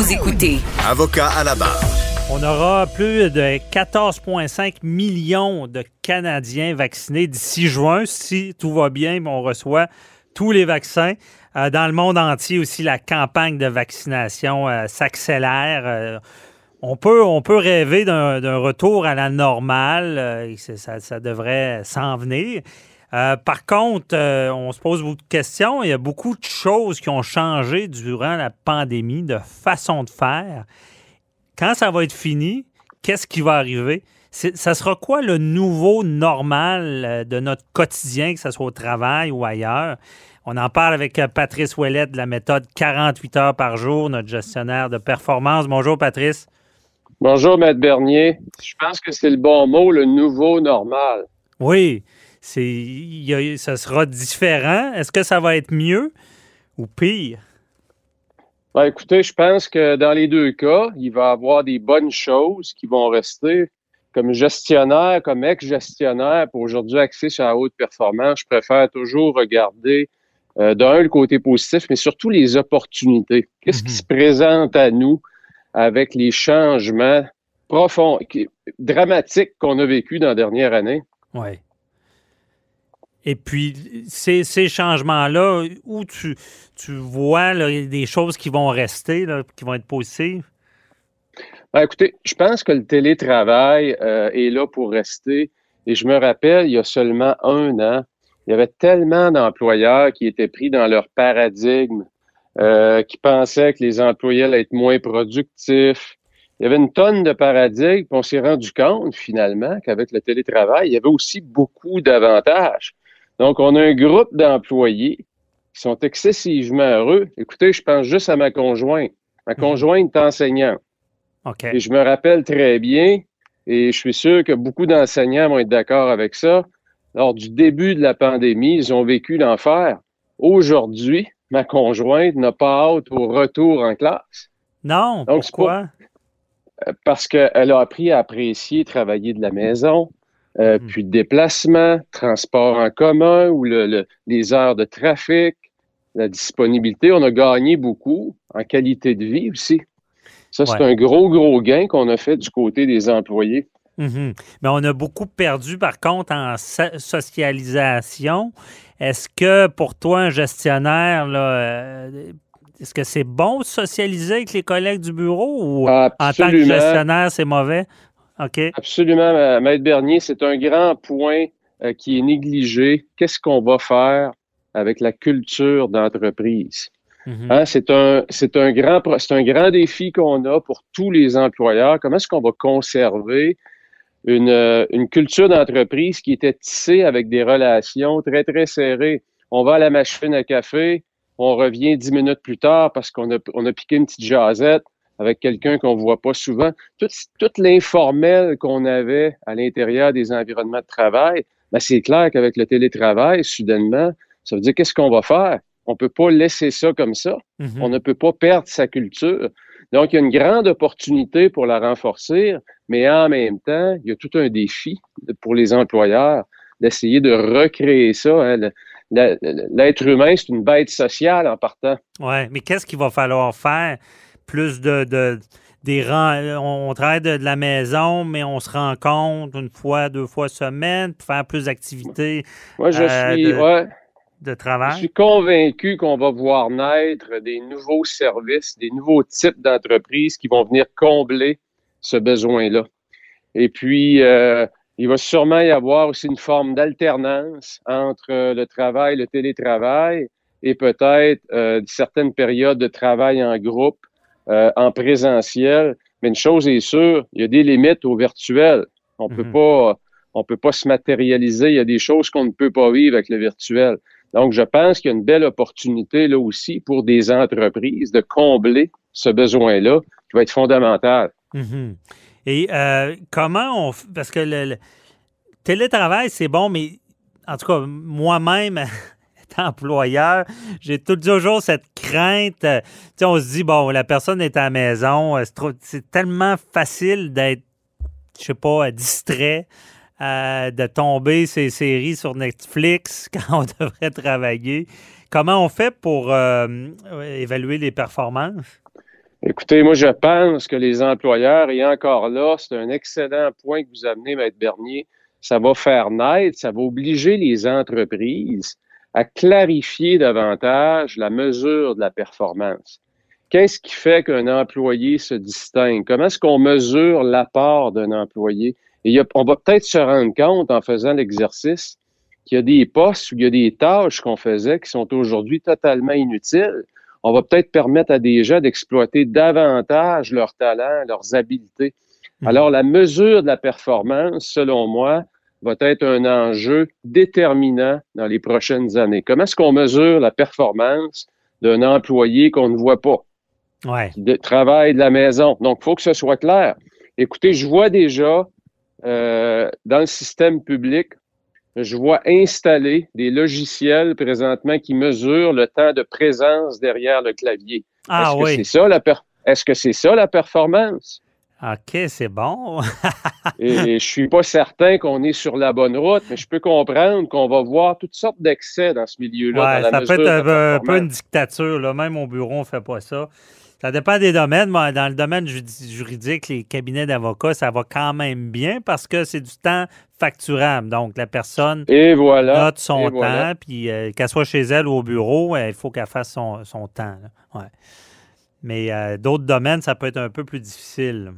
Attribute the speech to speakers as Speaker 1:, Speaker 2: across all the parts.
Speaker 1: Vous écoutez
Speaker 2: Avocat à la barre.
Speaker 3: On aura plus de 14,5 millions de Canadiens vaccinés d'ici juin. Si tout va bien, on reçoit tous les vaccins. Euh, dans le monde entier aussi, la campagne de vaccination euh, s'accélère. Euh, on, peut, on peut rêver d'un retour à la normale. Ça, ça, devrait s'en venir. Par contre, on se pose beaucoup de questions. Il y a beaucoup de choses qui ont changé durant la pandémie, de façon de faire. Quand ça va être fini, qu'est-ce qui va arriver? Ça sera quoi le nouveau normal de notre quotidien, que ce soit au travail ou ailleurs? On en parle avec euh, Patrice Ouellette de la méthode 48 heures par jour, notre gestionnaire de performance. Bonjour, Patrice.
Speaker 4: Bonjour, Maître Bernier. Je pense que c'est le bon mot, le nouveau normal.
Speaker 3: Oui, c'est, ça sera différent. Est-ce que ça va être mieux ou pire?
Speaker 4: Ben, écoutez, je pense que dans les deux cas, il va y avoir des bonnes choses qui vont rester. Comme gestionnaire, comme ex-gestionnaire, pour aujourd'hui axer sur la haute performance, je préfère toujours regarder euh, d'un, le côté positif, mais surtout les opportunités. Qu'est-ce qui mhm. se présente à nous avec les changements profonds, dramatiques qu'on a vécu dans la dernière année?
Speaker 3: Oui. Et puis, ces, changements-là, où tu, vois des choses qui vont rester, qui vont être positives?
Speaker 4: Ben, écoutez, je pense que le télétravail euh, est là pour rester. Et je me rappelle, il y a seulement un an, il y avait tellement d'employeurs qui étaient pris dans leur paradigme, euh, qui pensaient que les employés allaient être moins productifs. Il y avait une tonne de paradigmes, puis on s'est rendu compte finalement qu'avec le télétravail, il y avait aussi beaucoup d'avantages. Donc, on a un groupe d'employés qui sont excessivement heureux. Écoutez, je pense juste à ma conjointe. Ma mhm. conjointe est enseignante. Et je me rappelle très bien, et je suis sûr que beaucoup d'enseignants vont être d'accord avec ça, lors du début de la pandémie, ils ont vécu l'enfer. Aujourd'hui, ma conjointe n'a pas hâte au retour en classe.
Speaker 3: Non, Donc, pourquoi?
Speaker 4: Euh, parce qu'elle a appris à apprécier travailler de la maison, euh, hmm. puis déplacement, transport en commun ou les heures de trafic, la disponibilité. On a gagné beaucoup en qualité de vie aussi. Ça, c'est un gros, gros gain qu'on a fait du côté des employés.
Speaker 3: Mhm. Mais on a beaucoup perdu, par contre, en socialisation. Est-ce que pour toi, un gestionnaire, euh, est-ce que c'est bon de socialiser avec les collègues du bureau ou en tant que gestionnaire, c'est mauvais? OK.
Speaker 4: Absolument, Maître Bernier, c'est un grand point euh, qui est négligé. Qu'est-ce qu'on va faire avec la culture d'entreprise? Mhm. Hein, c'est un, un, grand, un grand défi qu'on a pour tous les employeurs. Comment est-ce qu'on va conserver euh, une, culture d'entreprise qui était tissée avec des relations très, très serrées? On va à la machine à café, on revient dix minutes plus tard parce qu'on a, on a piqué une petite jasette avec quelqu'un qu'on ne voit pas souvent. Tout, tout l'informel qu'on avait à l'intérieur des environnements de travail, ben c'est clair qu'avec le télétravail, soudainement, ça veut dire qu'est-ce qu'on va faire? On ne peut pas laisser ça comme ça. Mm-hmm. On ne peut pas perdre sa culture. Donc, il y a une grande opportunité pour la renforcer, mais en même temps, il y a tout un défi pour les employeurs d'essayer de recréer ça. Hein. L'être humain, c'est une bête sociale en partant.
Speaker 3: Oui, mais qu'est-ce qu'il va falloir faire? Plus de, des on travaille de, la maison, mais on se rencontre une fois, deux fois semaine, pour faire plus d'activités.
Speaker 4: Moi, je euh, suis.
Speaker 3: Je
Speaker 4: suis convaincu qu'on va voir naître des nouveaux services, des nouveaux types d'entreprises qui vont venir combler ce besoin-là. Et puis, euh, il va sûrement y avoir aussi une forme d'alternance entre le travail, le télétravail et peut-être euh, certaines périodes de travail en groupe, euh, en présentiel. Mais une chose est sûre, il y a des limites au virtuel. On peut mhm. pas, on peut pas se matérialiser. Il y a des choses qu'on ne peut pas vivre avec le virtuel. Donc, je pense qu'il y a une belle opportunité là aussi pour des entreprises de combler ce besoin-là qui va être fondamental.
Speaker 3: Mhm. Et euh, comment on... Parce que le, télétravail, c'est bon, mais en tout cas, moi-même, employeur, j'ai toujours cette crainte. On se dit, bon, la personne est à la maison, euh, c'est tellement facile d'être, je sais pas, distrait. Euh, de tomber ces séries sur Netflix quand on devrait travailler. Comment on fait pour euh, évaluer les performances?
Speaker 4: Écoutez, moi, je pense que les employeurs, et encore là, c'est un excellent point que vous amenez, Maître Bernier, ça va faire naître, ça va obliger les entreprises à clarifier davantage la mesure de la performance. Qu'est-ce qui fait qu'un employé se distingue? Comment est-ce qu'on mesure l'apport d'un employé? Et on va peut-être se rendre compte en faisant l'exercice qu'il y a des postes ou il y a des tâches qu'on faisait qui sont aujourd'hui totalement inutiles. On va peut-être permettre à des gens d'exploiter davantage leurs talents, leurs habiletés. Mmh. Alors, la mesure de la performance, selon moi, va être un enjeu déterminant dans les prochaines années. Comment est-ce qu'on mesure la performance d'un employé qu'on ne voit pas?
Speaker 3: Ouais.
Speaker 4: Qui travaille de la maison. Donc, il faut que ce soit clair. Écoutez, je vois déjà euh, dans le système public, je vois installer des logiciels présentement qui mesurent le temps de présence derrière le clavier.
Speaker 3: Ah
Speaker 4: Est-ce
Speaker 3: oui.
Speaker 4: Que ça, la Est-ce que c'est ça la performance?
Speaker 3: OK, c'est bon.
Speaker 4: Et je suis pas certain qu'on est sur la bonne route, mais je peux comprendre qu'on va voir toutes sortes d'excès dans ce milieu-là.
Speaker 3: Ouais, ça peut être un, peu une dictature. Là. Même au bureau, on ne fait pas ça. Ça dépend des domaines. Dans le domaine juridique, les cabinets d'avocats, ça va quand même bien parce que c'est du temps facturable. Donc, la personne
Speaker 4: Et voilà.
Speaker 3: note son temps, puis euh, qu'elle soit chez elle ou au bureau, il faut qu'elle fasse son, temps. Ouais. Mais euh, d'autres domaines, ça peut être un peu plus difficile.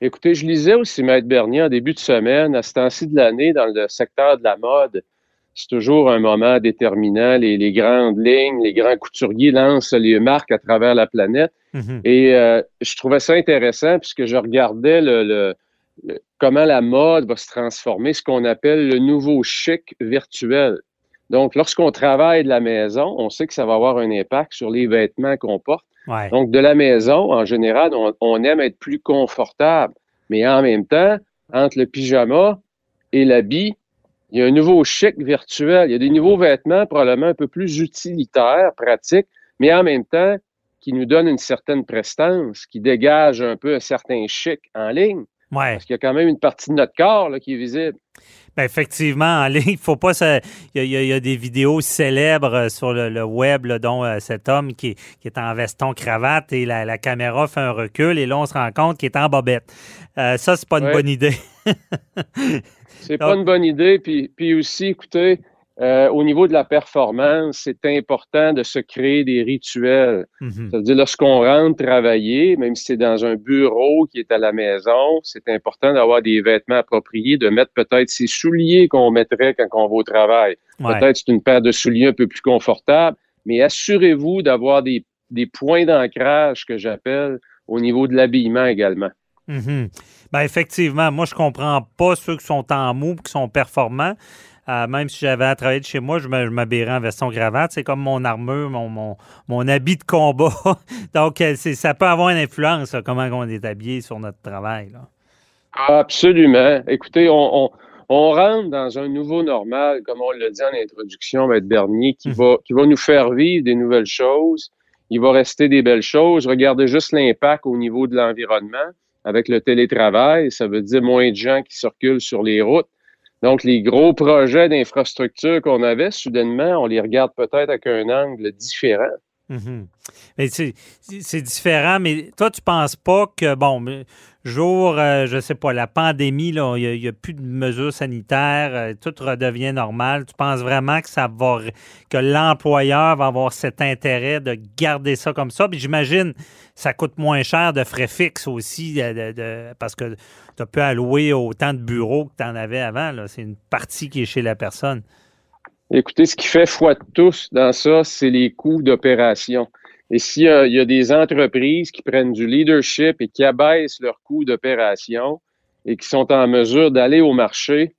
Speaker 4: Écoutez, je lisais aussi Maître Bernier en début de semaine, à ce temps-ci de l'année, dans le secteur de la mode. C'est toujours un moment déterminant. Les, grandes lignes, les grands couturiers lancent les marques à travers la planète.
Speaker 3: Mhm.
Speaker 4: Et euh, je trouvais ça intéressant puisque je regardais le, comment la mode va se transformer, ce qu'on appelle le nouveau chic virtuel. Donc, lorsqu'on travaille de la maison, on sait que ça va avoir un impact sur les vêtements qu'on porte. Donc, de la maison, en général, on, aime être plus confortable. Mais en même temps, entre le pyjama et l'habit, il y a un nouveau chic virtuel. Il y a des nouveaux vêtements probablement un peu plus utilitaires, pratiques, mais en même temps qui nous donnent une certaine prestance, qui dégagent un peu un certain chic en ligne.
Speaker 3: Ouais.
Speaker 4: Parce qu'il y a quand même une partie de notre corps qui est visible.
Speaker 3: Ben effectivement, en ligne, il faut pas Il y, a des vidéos célèbres euh, sur le, web, dont euh, cet homme qui, est en veston cravate et la, caméra fait un recul et là, on se rend compte qu'il est en bobette. Euh, ça, c'est pas une bonne idée.
Speaker 4: c'est pas une bonne idée. Puis, puis aussi, écoutez, euh, au niveau de la performance, c'est important de se créer des rituels.
Speaker 3: Mhm.
Speaker 4: C'est-à-dire, lorsqu'on rentre travailler, même si c'est dans un bureau qui est à la maison, c'est important d'avoir des vêtements appropriés, de mettre peut-être ces souliers qu'on mettrait quand on va au travail. Peut-être c'est une paire de souliers un peu plus confortable, mais assurez-vous d'avoir des, des points d'ancrage que j'appelle au niveau de l'habillement également.
Speaker 3: Mhm. Ben effectivement, moi je comprends pas ceux qui sont en mou, qui sont performants. Euh, même si j'avais à travailler de chez moi, je m'habillerais en veston cravate. C'est comme mon armure, mon, mon, habit de combat. Donc, euh, ça peut avoir une influence, comment on est habillé sur notre travail.
Speaker 4: Absolument. Écoutez, on, rentre dans un nouveau normal, comme on l'a dit en introduction, Maître Bernier, qui, mhm. va, qui va nous faire vivre des nouvelles choses. Il va rester des belles choses. Regardez juste l'impact au niveau de l'environnement avec le télétravail. Ça veut dire moins de gens qui circulent sur les routes. Donc, les gros projets d'infrastructure qu'on avait, soudainement, on les regarde peut-être avec un angle différent.
Speaker 3: Mhm. Mais c'est différent, mais toi, tu penses pas que, bon, jour, euh, je sais pas, la pandémie, il n'y a, plus de mesures sanitaires, euh, tout redevient normal. Tu penses vraiment que ça va, que l'employeur va avoir cet intérêt de garder ça comme ça? Puis j'imagine ça coûte moins cher de frais fixes aussi, de, parce que tu peux allouer autant de bureaux que tu en avais avant. C'est une partie qui est chez la personne.
Speaker 4: Écoutez, ce qui fait foi de tous dans ça, c'est les coûts d'opération. Et s'il y, a des entreprises qui prennent du leadership et qui abaissent leurs coûts d'opération et qui sont en mesure d'aller au marché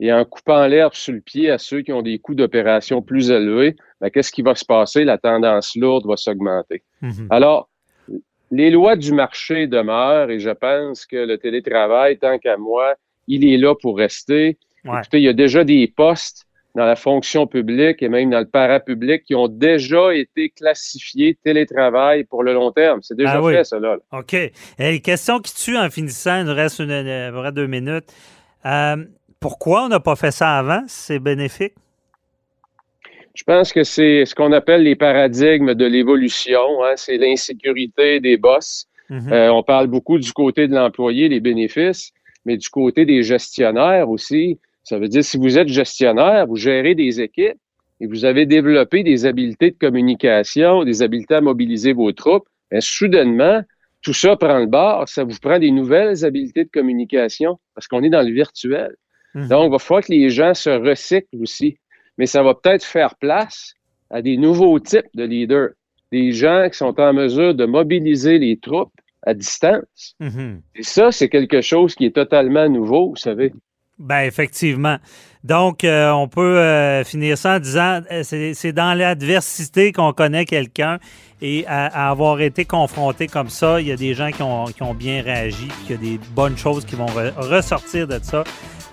Speaker 4: et en coupant l'herbe sur le pied à ceux qui ont des coûts d'opération plus élevés, ben, qu'est-ce qui va se passer? La tendance lourde va s'augmenter.
Speaker 3: Mm-hmm.
Speaker 4: Alors, les lois du marché demeurent et je pense que le télétravail, tant qu'à moi, il est là pour rester. Écoutez, il y a déjà des postes dans la fonction publique et même dans le parapublic qui ont déjà été classifiés télétravail pour le long terme. C'est déjà ah fait, cela.
Speaker 3: OK. Et question qui tue en finissant, il nous reste une, deux minutes. Euh, pourquoi on n'a pas fait ça avant? C'est bénéfique?
Speaker 4: Je pense que c'est ce qu'on appelle les paradigmes de l'évolution. Hein. C'est l'insécurité des boss. Mm-hmm. Euh, on parle beaucoup du côté de l'employé, les bénéfices, mais du côté des gestionnaires aussi. Ça veut dire, si vous êtes gestionnaire, vous gérez des équipes et vous avez développé des habiletés de communication, des habiletés à mobiliser vos troupes, bien, soudainement, tout ça prend le bord, ça vous prend des nouvelles habiletés de communication parce qu'on est dans le virtuel. Mm-hmm. Donc, il va falloir que les gens se recyclent aussi mais ça va peut-être faire place à des nouveaux types de leaders, des gens qui sont en mesure de mobiliser les troupes à distance. Mhm. Et ça, c'est quelque chose qui est totalement nouveau, vous savez.
Speaker 3: Ben effectivement. Donc, euh, on peut euh, finir ça en disant euh, c'est dans l'adversité qu'on connaît quelqu'un et à, avoir été confronté comme ça, il y a des gens qui ont, qui ont bien réagi, qu'il y a des bonnes choses qui vont ressortir de ça.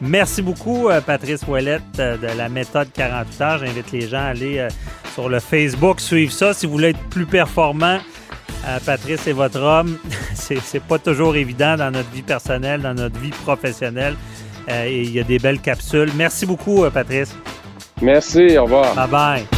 Speaker 3: Merci beaucoup, euh, Patrice Ouellette de la méthode 48 heures. J'invite les gens à aller sur le Facebook, suivre ça. Si vous voulez être plus performant, Patrice est votre homme. C'est pas toujours évident dans notre vie personnelle, dans notre vie professionnelle. Et il y a des belles capsules. Merci beaucoup, Patrice.
Speaker 4: Merci, au revoir.
Speaker 3: Bye bye.